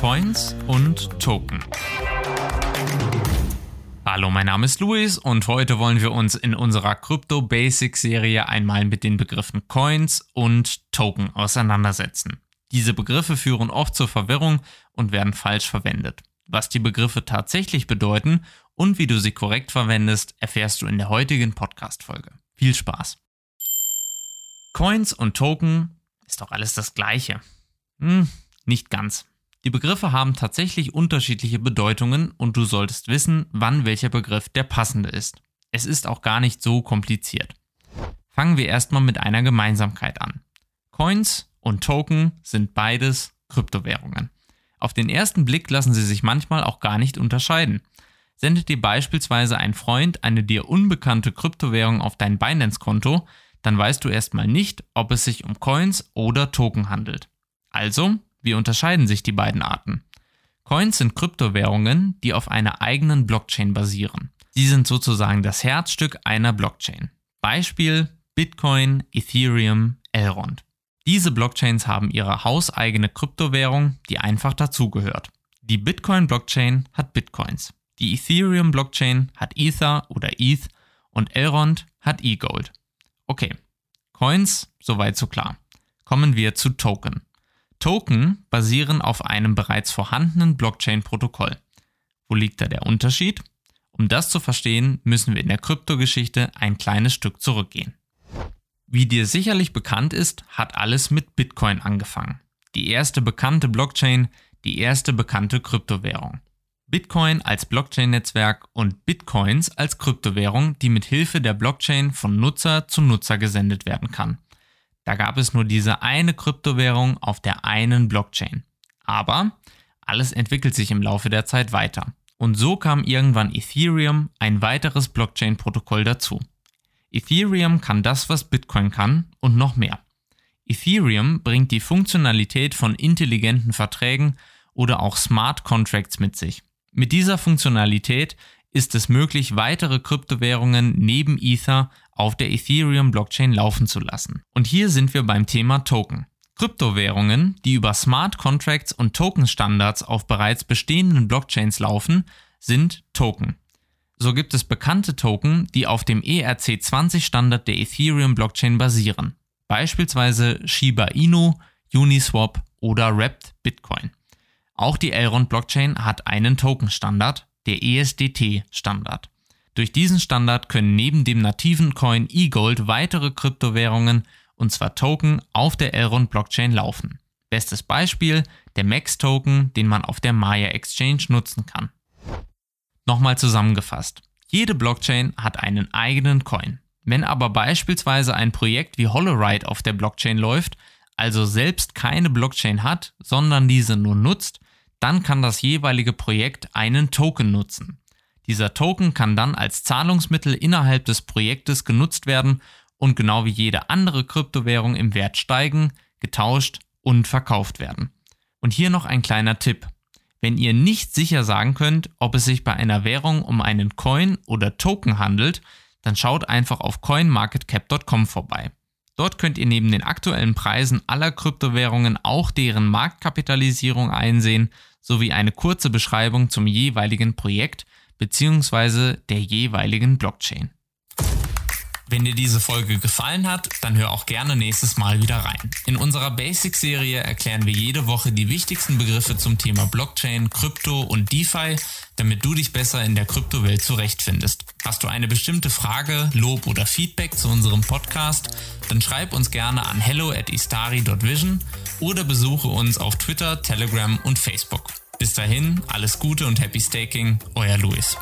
Coins und Token. Hallo, mein Name ist Luis und heute wollen wir uns in unserer Crypto Basics Serie einmal mit den Begriffen Coins und Token auseinandersetzen. Diese Begriffe führen oft zur Verwirrung und werden falsch verwendet. Was die Begriffe tatsächlich bedeuten und wie du sie korrekt verwendest, erfährst du in der heutigen Podcast-Folge. Viel Spaß! Coins und Token ist doch alles das Gleiche. Hm, nicht ganz. Die Begriffe haben tatsächlich unterschiedliche Bedeutungen und du solltest wissen, wann welcher Begriff der passende ist. Es ist auch gar nicht so kompliziert. Fangen wir erstmal mit einer Gemeinsamkeit an. Coins und Token sind beides Kryptowährungen. Auf den ersten Blick lassen sie sich manchmal auch gar nicht unterscheiden. Sendet dir beispielsweise ein Freund eine dir unbekannte Kryptowährung auf dein Binance-Konto, dann weißt du erstmal nicht, ob es sich um Coins oder Token handelt. Also wie unterscheiden sich die beiden Arten? Coins sind Kryptowährungen, die auf einer eigenen Blockchain basieren. Sie sind sozusagen das Herzstück einer Blockchain. Beispiel Bitcoin, Ethereum, Elrond. Diese Blockchains haben ihre hauseigene Kryptowährung, die einfach dazugehört. Die Bitcoin-Blockchain hat Bitcoins. Die Ethereum-Blockchain hat Ether oder ETH und Elrond hat eGold. Okay, Coins, soweit so klar. Kommen wir zu Token. Token basieren auf einem bereits vorhandenen Blockchain-Protokoll. Wo liegt da der Unterschied? Um das zu verstehen, müssen wir in der Kryptogeschichte ein kleines Stück zurückgehen. Wie dir sicherlich bekannt ist, hat alles mit Bitcoin angefangen. Die erste bekannte Blockchain, die erste bekannte Kryptowährung. Bitcoin als Blockchain-Netzwerk und Bitcoins als Kryptowährung, die mit Hilfe der Blockchain von Nutzer zu Nutzer gesendet werden kann. Da gab es nur diese eine Kryptowährung auf der einen Blockchain. Aber alles entwickelt sich im Laufe der Zeit weiter. Und so kam irgendwann Ethereum, ein weiteres Blockchain-Protokoll dazu. Ethereum kann das, was Bitcoin kann und noch mehr. Ethereum bringt die Funktionalität von intelligenten Verträgen oder auch Smart Contracts mit sich. Mit dieser Funktionalität ist es möglich, weitere Kryptowährungen neben Ether auf der Ethereum-Blockchain laufen zu lassen. Und hier sind wir beim Thema Token. Kryptowährungen, die über Smart Contracts und Token-Standards auf bereits bestehenden Blockchains laufen, sind Token. So gibt es bekannte Token, die auf dem ERC20-Standard der Ethereum-Blockchain basieren. Beispielsweise Shiba Inu, Uniswap oder Wrapped Bitcoin. Auch die Elrond-Blockchain hat einen Token-Standard, der ESDT-Standard. Durch diesen Standard können neben dem nativen Coin eGold weitere Kryptowährungen, und zwar Token, auf der Elrond Blockchain laufen. Bestes Beispiel der Max-Token, den man auf der Maya Exchange nutzen kann. Nochmal zusammengefasst. Jede Blockchain hat einen eigenen Coin. Wenn aber beispielsweise ein Projekt wie Holoride auf der Blockchain läuft, also selbst keine Blockchain hat, sondern diese nur nutzt, dann kann das jeweilige Projekt einen Token nutzen. Dieser Token kann dann als Zahlungsmittel innerhalb des Projektes genutzt werden und genau wie jede andere Kryptowährung im Wert steigen, getauscht und verkauft werden. Und hier noch ein kleiner Tipp. Wenn ihr nicht sicher sagen könnt, ob es sich bei einer Währung um einen Coin oder Token handelt, dann schaut einfach auf coinmarketcap.com vorbei. Dort könnt ihr neben den aktuellen Preisen aller Kryptowährungen auch deren Marktkapitalisierung einsehen sowie eine kurze Beschreibung zum jeweiligen Projekt bzw. der jeweiligen Blockchain. Wenn dir diese Folge gefallen hat, dann hör auch gerne nächstes Mal wieder rein. In unserer Basic-Serie erklären wir jede Woche die wichtigsten Begriffe zum Thema Blockchain, Krypto und DeFi, damit du dich besser in der Kryptowelt zurechtfindest. Hast du eine bestimmte Frage, Lob oder Feedback zu unserem Podcast, dann schreib uns gerne an hello at istari.vision oder besuche uns auf Twitter, Telegram und Facebook. Bis dahin, alles Gute und Happy Staking, euer Luis.